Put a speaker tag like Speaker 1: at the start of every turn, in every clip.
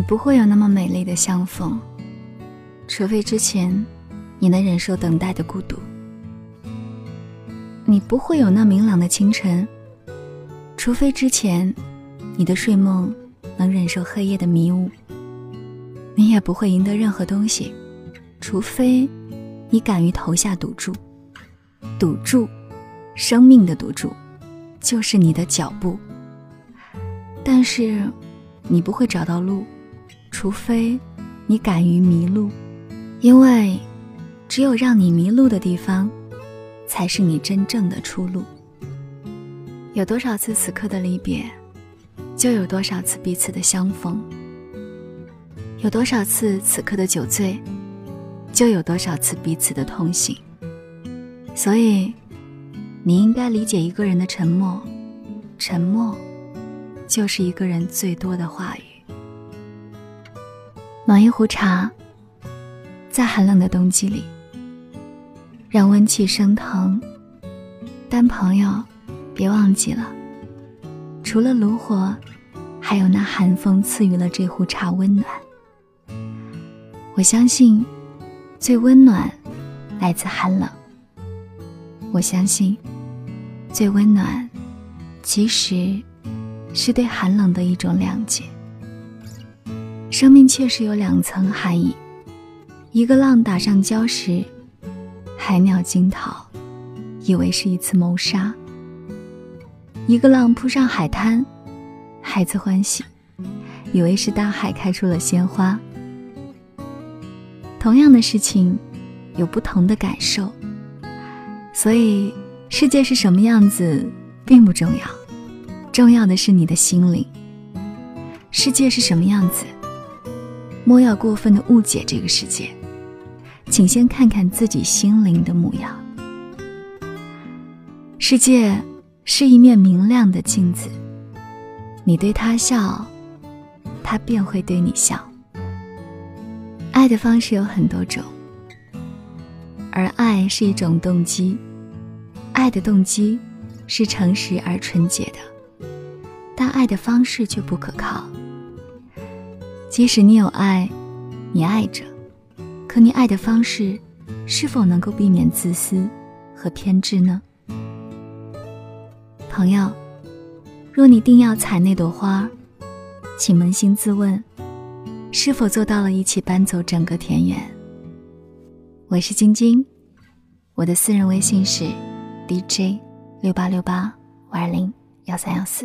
Speaker 1: 你不会有那么美丽的相逢，除非之前你能忍受等待的孤独；你不会有那明朗的清晨，除非之前你的睡梦能忍受黑夜的迷雾；你也不会赢得任何东西，除非你敢于投下赌注。赌注，生命的赌注，就是你的脚步。但是，你不会找到路。除非你敢于迷路，因为只有让你迷路的地方，才是你真正的出路。有多少次此刻的离别，就有多少次彼此的相逢；有多少次此刻的酒醉，就有多少次彼此的同行。所以，你应该理解一个人的沉默，沉默就是一个人最多的话语。暖一壶茶，在寒冷的冬季里，让温气升腾。但朋友，别忘记了，除了炉火，还有那寒风赐予了这壶茶温暖。我相信，最温暖来自寒冷。我相信，最温暖其实是对寒冷的一种谅解。生命确实有两层含义：一个浪打上礁石，海鸟惊逃，以为是一次谋杀；一个浪扑上海滩，孩子欢喜，以为是大海开出了鲜花。同样的事情，有不同的感受，所以世界是什么样子并不重要，重要的是你的心灵。世界是什么样子？莫要过分的误解这个世界，请先看看自己心灵的模样。世界是一面明亮的镜子，你对他笑，他便会对你笑。爱的方式有很多种，而爱是一种动机，爱的动机是诚实而纯洁的，但爱的方式却不可靠。即使你有爱，你爱着，可你爱的方式是否能够避免自私和偏执呢？朋友，若你定要采那朵花，请扪心自问，是否做到了一起搬走整个田园？我是晶晶，我的私人微信是 DJ 六八六八五二零幺三幺四。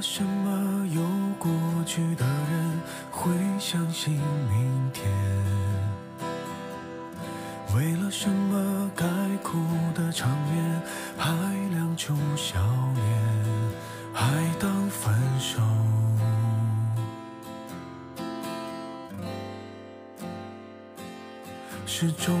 Speaker 2: 为什么有过去的人会相信明天？为了什么该哭的场面还亮出笑脸，还当分手？是种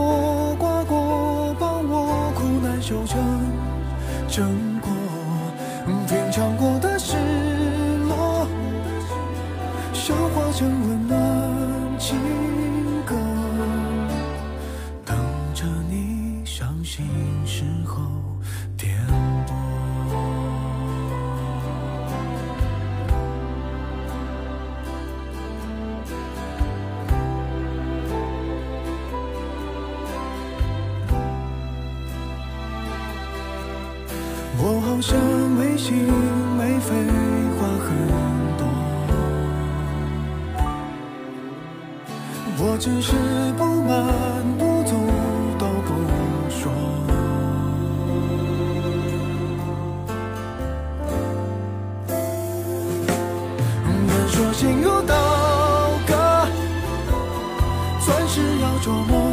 Speaker 2: 苦难修成正果。品尝过的失落，消化成温暖像没心没肺，话很多。我只是不满不足都不说。人说心如刀割，钻石要琢磨。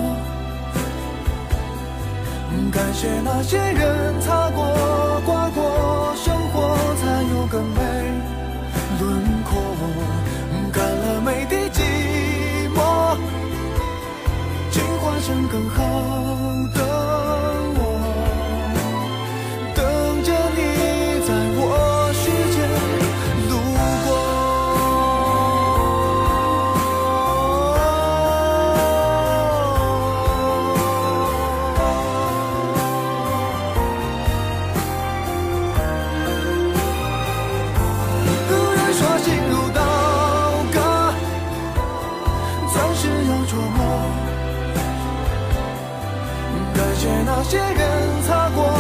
Speaker 2: 感谢那些人擦过、刮过，生活才有更美轮廓。干了每滴寂寞，进化成更好却那些人擦过、